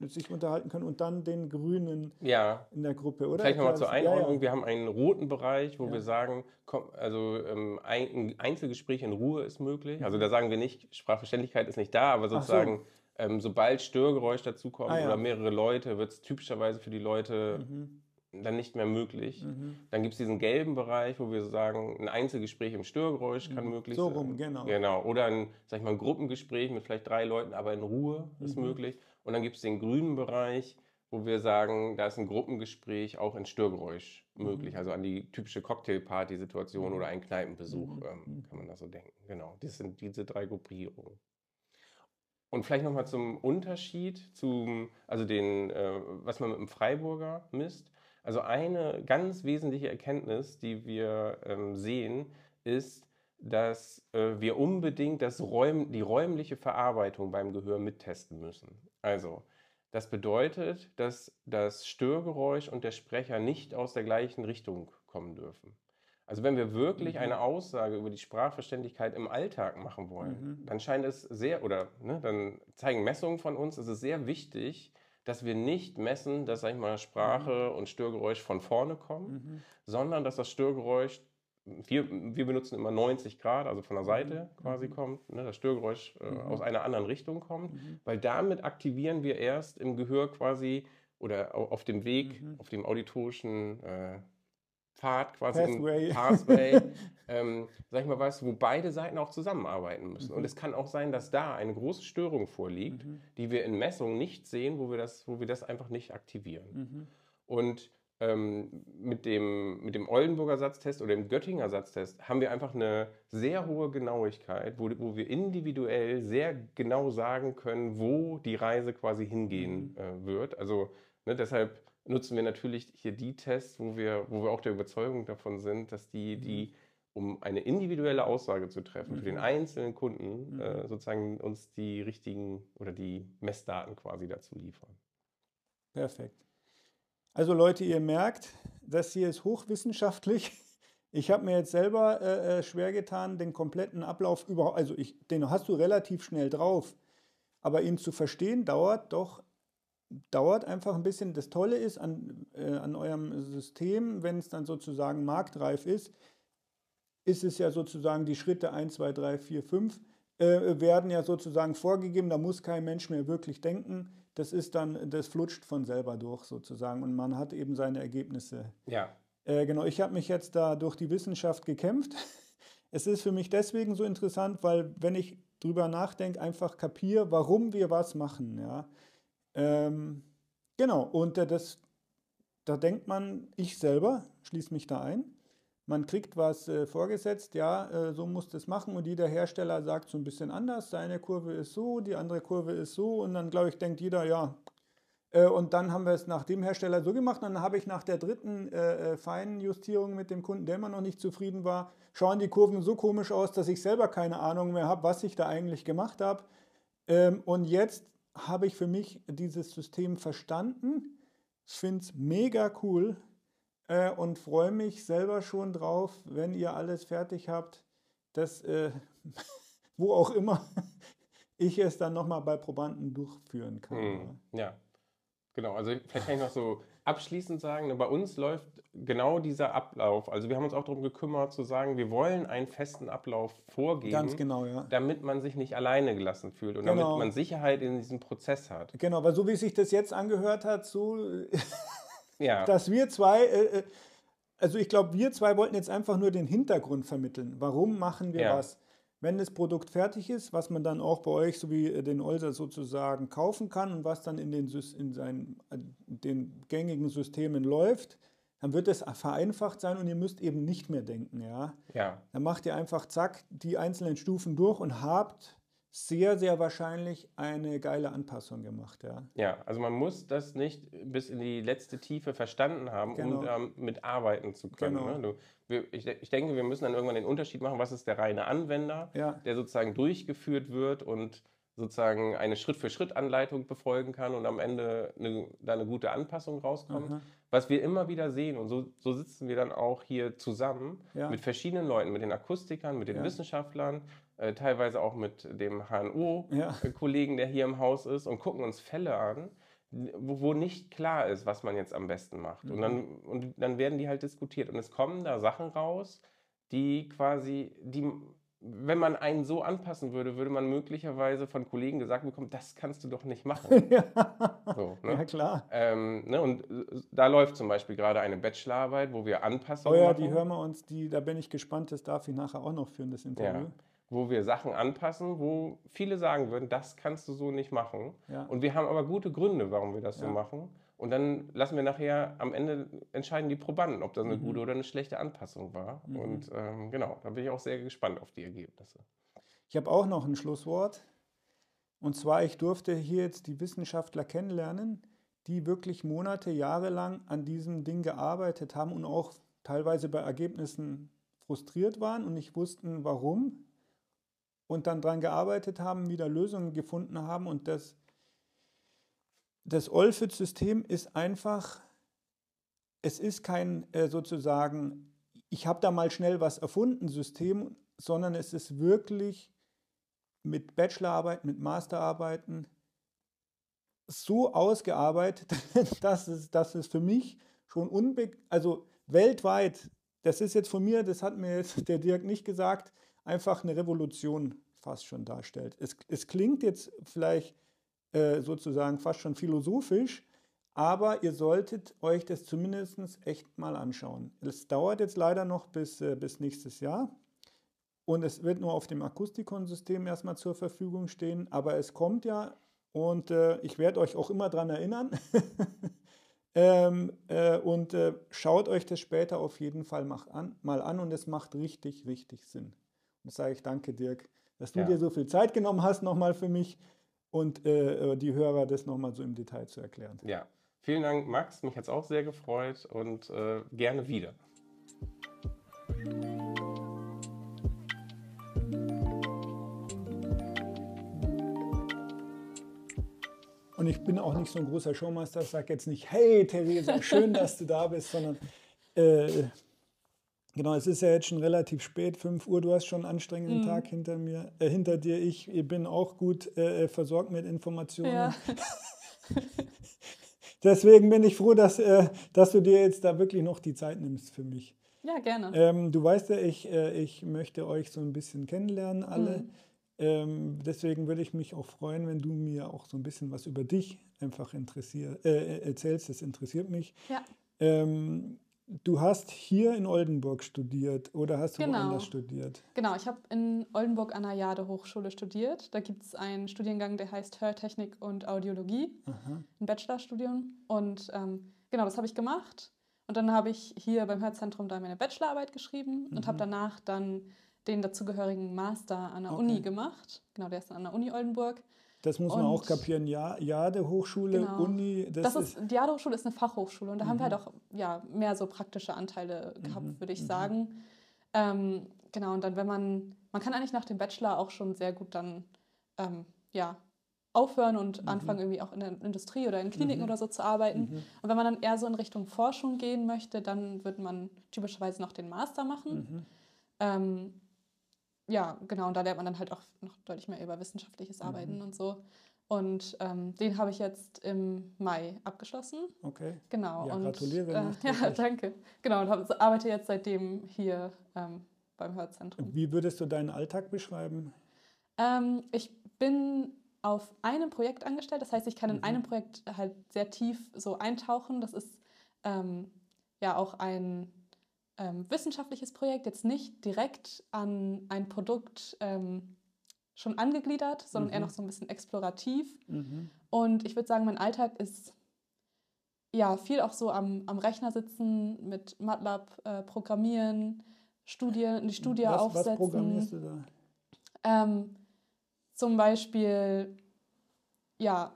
sich unterhalten können und dann den Grünen ja. in der Gruppe, oder? Vielleicht nochmal zur Einordnung. Ja, ja. Wir haben einen roten Bereich, wo wir sagen, komm, also ähm, ein Einzelgespräch in Ruhe ist möglich. Also da sagen wir nicht, Sprachverständlichkeit ist nicht da, aber sozusagen so ähm, sobald Störgeräusch dazukommt ah, ja. oder mehrere Leute, wird es typischerweise für die Leute mhm. dann nicht mehr möglich. Mhm. Dann gibt es diesen gelben Bereich, wo wir sagen, ein Einzelgespräch im Störgeräusch mhm. kann möglich so sein. So rum, genau. Genau. Oder ein, sag ich mal, ein Gruppengespräch mit vielleicht drei Leuten, aber in Ruhe ist mhm. möglich. Und dann gibt es den grünen Bereich, wo wir sagen, da ist ein Gruppengespräch auch in Störgeräusch möglich. Mhm. Also an die typische Cocktailparty-Situation mhm. oder einen Kneipenbesuch ähm, kann man das so denken. Genau, das sind diese drei Gruppierungen. Und vielleicht nochmal zum Unterschied, zum, also den, äh, was man mit dem Freiburger misst. Also eine ganz wesentliche Erkenntnis, die wir ähm, sehen, ist, dass äh, wir unbedingt das Räum, die räumliche Verarbeitung beim Gehör mittesten müssen. Also das bedeutet, dass das Störgeräusch und der Sprecher nicht aus der gleichen Richtung kommen dürfen. Also wenn wir wirklich mhm. eine Aussage über die Sprachverständlichkeit im Alltag machen wollen, mhm. dann scheint es sehr, oder ne, dann zeigen Messungen von uns, es ist sehr wichtig, dass wir nicht messen, dass, sag ich mal, Sprache mhm. und Störgeräusch von vorne kommen, mhm. sondern dass das Störgeräusch, wir, wir benutzen immer 90 Grad, also von der Seite mhm. quasi mhm. kommt, ne, das Störgeräusch äh, aus einer anderen Richtung kommt, weil damit aktivieren wir erst im Gehör quasi oder auf dem Weg, auf dem auditorischen äh, Pfad, quasi Pathway, Pathway ähm, sag ich mal was, wo beide Seiten auch zusammenarbeiten müssen. Mhm. Und es kann auch sein, dass da eine große Störung vorliegt, mhm. die wir in Messungen nicht sehen, wo wir das, wo wir das einfach nicht aktivieren. Mhm. Und ähm, mit, dem, mit dem Oldenburger Satztest oder dem Göttinger Satztest haben wir einfach eine sehr hohe Genauigkeit, wo, wo wir individuell sehr genau sagen können, wo die Reise quasi hingehen mhm. äh, wird. Also ne, deshalb nutzen wir natürlich hier die Tests, wo wir, wo wir auch der Überzeugung davon sind, dass die, mhm. die um eine individuelle Aussage zu treffen, für den Mhm. einzelnen Kunden Mhm. äh, sozusagen uns die richtigen oder die Messdaten quasi dazu liefern. Perfekt. Also Leute, ihr merkt, das hier ist hochwissenschaftlich. Ich habe mir jetzt selber äh, äh, schwer getan, den kompletten Ablauf überhaupt, also ich, den hast du relativ schnell drauf, aber ihn zu verstehen dauert doch, dauert einfach ein bisschen. Das Tolle ist an, äh, an eurem System, wenn es dann sozusagen marktreif ist, ist es ja sozusagen die Schritte 1, 2, 3, 4, 5 äh, werden ja sozusagen vorgegeben, da muss kein Mensch mehr wirklich denken. Das ist dann, das flutscht von selber durch sozusagen und man hat eben seine Ergebnisse. Ja, Äh, genau, ich habe mich jetzt da durch die Wissenschaft gekämpft. Es ist für mich deswegen so interessant, weil wenn ich drüber nachdenke, einfach kapiere, warum wir was machen. Ja. Ähm, genau, und äh, das, da denkt man, ich selber schließe mich da ein. Man kriegt was äh, vorgesetzt, ja, äh, so muss das machen und jeder Hersteller sagt so ein bisschen anders. Seine Kurve ist so, die andere Kurve ist so und dann, glaube ich, denkt jeder, ja. Äh, und dann haben wir es nach dem Hersteller so gemacht. Dann habe ich nach der dritten äh, äh, feinen Justierung mit dem Kunden, der immer noch nicht zufrieden war, schauen die Kurven so komisch aus, dass ich selber keine Ahnung mehr habe, was ich da eigentlich gemacht habe. Ähm, und jetzt habe ich für mich dieses System verstanden. Ich finde es mega cool äh, und freue mich selber schon drauf, wenn ihr alles fertig habt, dass äh, wo auch immer ich es dann nochmal bei Probanden durchführen kann. Hm, ja, genau. Also vielleicht kann ich noch so abschließend sagen, ne, bei uns läuft genau dieser Ablauf. Also wir haben uns auch darum gekümmert zu sagen, wir wollen einen festen Ablauf vorgeben, Ganz genau, ja. damit man sich nicht alleine gelassen fühlt und Genau. damit man Sicherheit in diesem Prozess hat. Genau, weil so wie sich das jetzt angehört hat, so Ja, dass wir zwei, äh, äh, also ich glaube, wir zwei wollten jetzt einfach nur den Hintergrund vermitteln. Warum machen wir Ja. was? Wenn das Produkt fertig ist, was man dann auch bei euch, so wie äh, den Olser sozusagen kaufen kann und was dann in den, in seinen, äh, den gängigen Systemen läuft, dann wird es vereinfacht sein und ihr müsst eben nicht mehr denken. Ja? ja, Dann macht ihr einfach zack die einzelnen Stufen durch und habt sehr, sehr wahrscheinlich eine geile Anpassung gemacht. Ja? ja. Also man muss das nicht bis in die letzte Tiefe verstanden haben, Genau. um damit arbeiten zu können. Genau. Ne? Du, wir, ich, ich denke, wir müssen dann irgendwann den Unterschied machen, was ist der reine Anwender, Ja. der sozusagen durchgeführt wird und sozusagen eine Schritt-für-Schritt-Anleitung befolgen kann und am Ende eine, da eine gute Anpassung rauskommt. Aha. Was wir immer wieder sehen, und so, so sitzen wir dann auch hier zusammen Ja. mit verschiedenen Leuten, mit den Akustikern, mit den Ja. Wissenschaftlern, äh, teilweise auch mit dem. HNO-Kollegen, der hier im Haus ist, und gucken uns Fälle an, wo, wo nicht klar ist, was man jetzt am besten macht. Und, Mhm. dann, und dann werden die halt diskutiert. Und es kommen da Sachen raus, die quasi, die, wenn man einen so anpassen würde, würde man möglicherweise von Kollegen gesagt bekommen, das kannst du doch nicht machen. ja. So, ne? ja, klar. Ähm, ne, und äh, da läuft zum Beispiel gerade eine Bachelorarbeit, wo wir Oh Anpassungen ja, machen, die hören wir uns, die, da bin ich gespannt, das darf ich nachher auch noch führen, das Interview. ja, wo wir Sachen anpassen, wo viele sagen würden, das kannst du so nicht machen. Ja. Und wir haben aber gute Gründe, warum wir das so Ja. machen. Und dann lassen wir nachher am Ende entscheiden die Probanden, ob das eine Mhm. gute oder eine schlechte Anpassung war. Mhm. Und ähm, genau, da bin ich auch sehr gespannt auf die Ergebnisse. Ich habe auch noch ein Schlusswort. Und zwar, ich durfte hier jetzt die Wissenschaftler kennenlernen, die wirklich Monate, Jahre lang an diesem Ding gearbeitet haben und auch teilweise bei Ergebnissen frustriert waren und nicht wussten, warum. Und dann daran gearbeitet haben, wieder Lösungen gefunden haben. Und das, das Olfit-System ist einfach, es ist kein äh, sozusagen, ich habe da mal schnell was erfunden, System, sondern es ist wirklich mit Bachelorarbeiten, mit Masterarbeiten so ausgearbeitet, dass es, dass es für mich schon unbe also weltweit, das ist jetzt von mir, das hat mir jetzt der Dirk nicht gesagt, einfach eine Revolution fast schon darstellt. Es, es klingt jetzt vielleicht äh, sozusagen fast schon philosophisch, aber ihr solltet euch das zumindest echt mal anschauen. Es dauert jetzt leider noch bis, äh, bis nächstes Jahr. Und es wird nur auf dem Akustikon-System erstmal zur Verfügung stehen, aber es kommt ja und äh, ich werde euch auch immer daran erinnern. ähm, äh, und äh, schaut euch das später auf jeden Fall mach an, mal an und es macht richtig, richtig Sinn. Dann sage ich danke, Dirk, dass du ja. dir so viel Zeit genommen hast nochmal für mich und äh, äh die Hörer das nochmal so im Detail zu erklären. Ja, vielen Dank, Max. Mich hat es auch sehr gefreut und äh, gerne wieder. Und ich bin auch nicht so ein großer Showmaster, sage jetzt nicht, hey Theresa, schön, dass du da bist, sondern äh, genau, es ist ja jetzt schon relativ spät, 5 Uhr. Du hast schon einen anstrengenden mhm. Tag hinter mir, äh, hinter dir. Ich bin auch gut äh, versorgt mit Informationen. Ja. Deswegen bin ich froh, dass, äh, dass du dir jetzt da wirklich noch die Zeit nimmst für mich. Ja, gerne. Ähm, du weißt ja, ich, äh, ich möchte euch so ein bisschen kennenlernen, alle. Mhm. Ähm, deswegen würde ich mich auch freuen, wenn du mir auch so ein bisschen was über dich einfach interessier, äh, erzählst. Das interessiert mich. Ja. Ähm, du hast hier in Oldenburg studiert oder hast du genau. woanders studiert? Genau, ich habe in Oldenburg an der Jade Hochschule studiert. Da gibt es einen Studiengang, der heißt Hörtechnik und Audiologie, Aha. ein Bachelorstudium. Und ähm, genau, das habe ich gemacht. Und dann habe ich hier beim Hörzentrum da meine Bachelorarbeit geschrieben mhm. und habe danach dann den dazugehörigen Master an der okay. Uni gemacht. Genau, der ist an der Uni Oldenburg. Das muss man auch kapieren. Ja, Jade Hochschule, genau. Uni. Das, das ist, ist, die Jade Hochschule ist eine Fachhochschule und da mhm. haben wir halt auch ja, mehr so praktische Anteile gehabt, mhm. würde ich mhm. sagen. Ähm, genau, und dann, wenn man, man kann eigentlich nach dem Bachelor auch schon sehr gut dann ähm, ja, aufhören und mhm. anfangen, irgendwie auch in der Industrie oder in Kliniken mhm. oder so zu arbeiten. Mhm. Und wenn man dann eher so in Richtung Forschung gehen möchte, dann wird man typischerweise noch den Master machen. Ähm, ja, genau, und da lernt man dann halt auch noch deutlich mehr über wissenschaftliches mhm. Arbeiten mhm. und so. Und ähm, den habe ich jetzt im Mai abgeschlossen. Okay. Genau. Ja, und, gratuliere. Äh, ja, danke. Genau, und hab, arbeite jetzt seitdem hier ähm, beim Hörzentrum. Wie würdest du deinen Alltag beschreiben? Ähm, ich bin auf einem Projekt angestellt. Das heißt, ich kann in mhm. einem Projekt halt sehr tief so eintauchen. Das ist ähm, ja auch ein ähm, wissenschaftliches Projekt, jetzt nicht direkt an ein Produkt ähm, schon angegliedert, sondern mhm. eher noch so ein bisschen explorativ. Mhm. Und ich würde sagen, mein Alltag ist ja viel auch so am, am Rechner sitzen, mit MATLAB äh, programmieren, Studien, die Studie was, aufsetzen. Was programmierst du da? Ähm, zum Beispiel ja,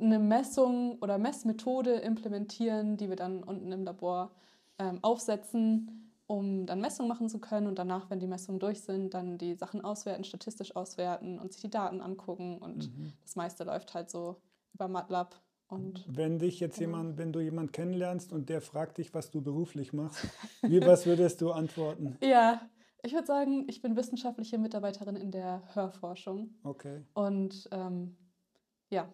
eine Messung oder Messmethode implementieren, die wir dann unten im Labor ähm, aufsetzen, um dann Messungen machen zu können und danach, wenn die Messungen durch sind, dann die Sachen auswerten, statistisch auswerten und sich die Daten angucken und mhm. das meiste läuft halt so über MATLAB. Und wenn dich jetzt genau. jemand, wenn du jemanden kennenlernst und der fragt dich, was du beruflich machst, wie was würdest du antworten? Ja, ich würde sagen, ich bin wissenschaftliche Mitarbeiterin in der Hörforschung. Okay. Und ähm, ja,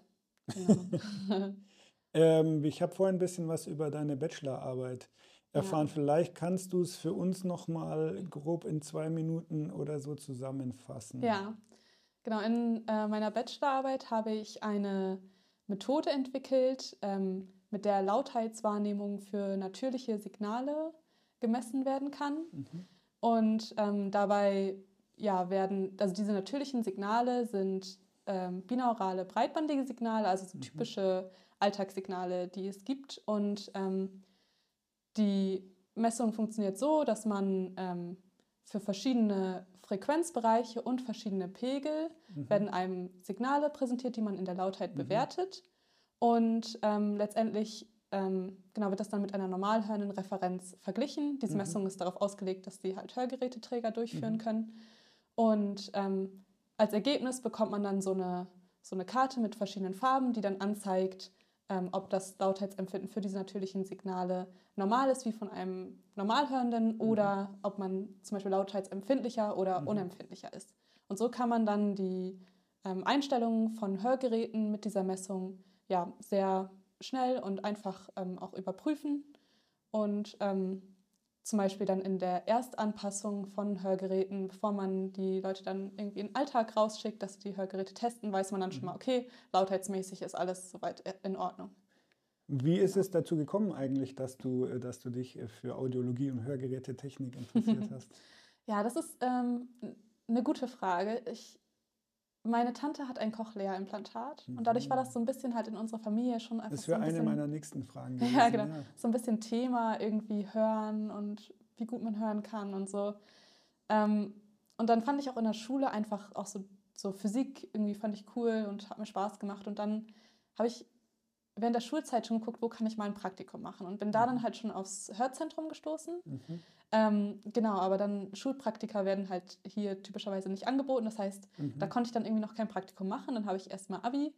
genau. ähm, ich habe vorhin ein bisschen was über deine Bachelorarbeit erfahren. Ja. Vielleicht kannst du es für uns noch mal grob in zwei Minuten oder so zusammenfassen. Ja, genau. In äh, meiner Bachelorarbeit habe ich eine Methode entwickelt, ähm, mit der Lautheitswahrnehmung für natürliche Signale gemessen werden kann. Mhm. Und ähm, dabei ja, werden, also diese natürlichen Signale sind ähm, binaurale breitbandige Signale, also so mhm. typische Alltagssignale, die es gibt. Und ähm, die Messung funktioniert so, dass man ähm, für verschiedene Frequenzbereiche und verschiedene Pegel mhm. werden einem Signale präsentiert, die man in der Lautheit mhm. bewertet. Und ähm, letztendlich ähm, genau wird das dann mit einer normal hörenden Referenz verglichen. Diese mhm. Messung ist darauf ausgelegt, dass die halt Hörgeräteträger durchführen mhm. können. Und ähm, als Ergebnis bekommt man dann so eine, so eine Karte mit verschiedenen Farben, die dann anzeigt, ähm, ob das Lautheitsempfinden für diese natürlichen Signale normal ist wie von einem Normalhörenden mhm. oder ob man zum Beispiel lautheitsempfindlicher oder mhm. unempfindlicher ist. Und so kann man dann die ähm, Einstellungen von Hörgeräten mit dieser Messung ja, sehr schnell und einfach ähm, auch überprüfen und ähm, zum Beispiel dann in der Erstanpassung von Hörgeräten, bevor man die Leute dann irgendwie in den Alltag rausschickt, dass die Hörgeräte testen, weiß man dann schon mhm. mal, okay, lautheitsmäßig ist alles soweit in Ordnung. Wie ist es dazu gekommen eigentlich, dass du, äh, dass du dich äh, für Audiologie und Hörgerätetechnik interessiert hast? ja, das ist ähm, eine gute Frage. Ich, meine Tante hat ein Cochlea-Implantat mhm. und dadurch war das so ein bisschen halt in unserer Familie schon einfach. Das wäre so ein eine meiner nächsten Fragen. Gewesen, ja, genau. Ja. So ein bisschen Thema irgendwie hören und wie gut man hören kann und so. Ähm, und dann fand ich auch in der Schule einfach auch so, so Physik irgendwie fand ich cool und hat mir Spaß gemacht. Und dann habe ich während der Schulzeit schon geguckt, wo kann ich mal ein Praktikum machen und bin da dann mhm. halt schon aufs Hörzentrum gestoßen. Mhm. Ähm, genau, aber dann Schulpraktika werden halt hier typischerweise nicht angeboten. Das heißt, mhm. da konnte ich dann irgendwie noch kein Praktikum machen. Dann habe ich erstmal Abi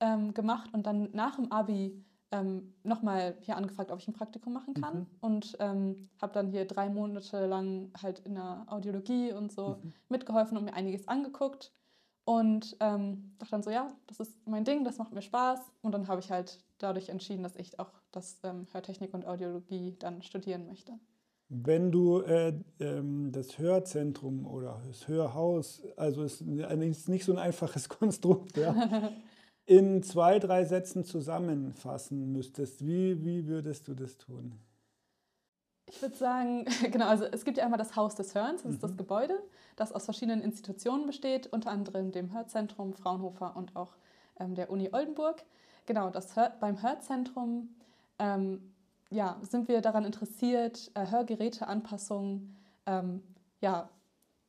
ähm, gemacht und dann nach dem Abi ähm, nochmal hier angefragt, ob ich ein Praktikum machen kann. Mhm. Und ähm, habe dann hier drei Monate lang halt in der Audiologie und so mhm. mitgeholfen und mir einiges angeguckt. Und ähm, dachte dann so, ja, das ist mein Ding, das macht mir Spaß. Und dann habe ich halt dadurch entschieden, dass ich auch das ähm, Hörtechnik und Audiologie dann studieren möchte. Wenn du äh, ähm, das Hörzentrum oder das Hörhaus, also es ist nicht so ein einfaches Konstrukt, ja, in zwei, drei Sätzen zusammenfassen müsstest, wie, wie würdest du das tun? Ich würde sagen, genau, also es gibt ja einmal das Haus des Hörens, das mhm. ist das. Gebäude, das aus verschiedenen Institutionen besteht, unter anderem dem Hörzentrum Fraunhofer und auch ähm, der Uni Oldenburg. Genau, das Hör beim Hörzentrum ähm, ja, sind wir daran interessiert, äh, Hörgeräteanpassungen ähm, ja,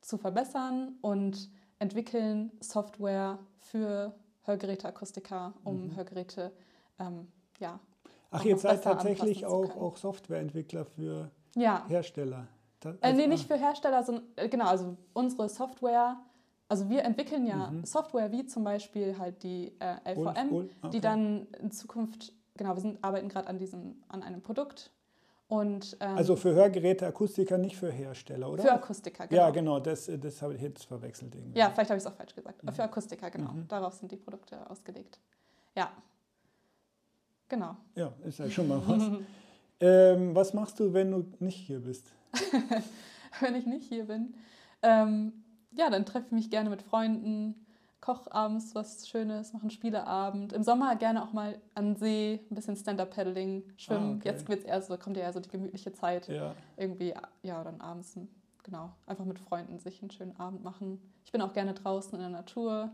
zu verbessern und entwickeln Software für Hörgeräteakustiker, um mhm. Hörgeräte ähm, ja, Ach, ihr seid tatsächlich auch, auch Softwareentwickler für ja. Hersteller? Das, also, äh, nee, nicht für Hersteller, sondern äh, genau, also unsere Software, also wir entwickeln ja mhm. Software wie zum Beispiel halt die äh, LVM, okay. die dann in Zukunft, genau, wir sind, arbeiten gerade an diesem, an einem Produkt. Und, ähm, also für Hörgeräte, Akustiker, nicht für Hersteller, oder? Für Akustiker, genau. Ja, genau, das, das habe ich jetzt verwechselt. Irgendwie. Ja, vielleicht habe ich es auch falsch gesagt. Mhm. Für Akustiker, genau. Mhm. Darauf sind die Produkte ausgelegt. Ja, Genau. Ja, ist ja schon mal was. ähm, was machst du, wenn du nicht hier bist? wenn ich nicht hier bin? Ähm, ja, dann treffe ich mich gerne mit Freunden, koche abends was Schönes, mache einen Spieleabend. Im Sommer gerne auch mal an See, ein bisschen Stand-Up-Paddling, schwimmen. Ah, okay. Jetzt wird's eher so, kommt ja eher so die gemütliche Zeit. Ja. Irgendwie, ja, dann abends, genau, einfach mit Freunden sich einen schönen Abend machen. Ich bin auch gerne draußen in der Natur,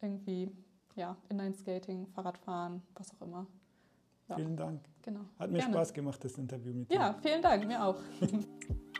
irgendwie, ja, Inline-Skating, Fahrradfahren, was auch immer. Vielen Dank. Genau. Hat mir Gerne. Spaß gemacht, das Interview mit dir. Ja, vielen Dank, mir auch.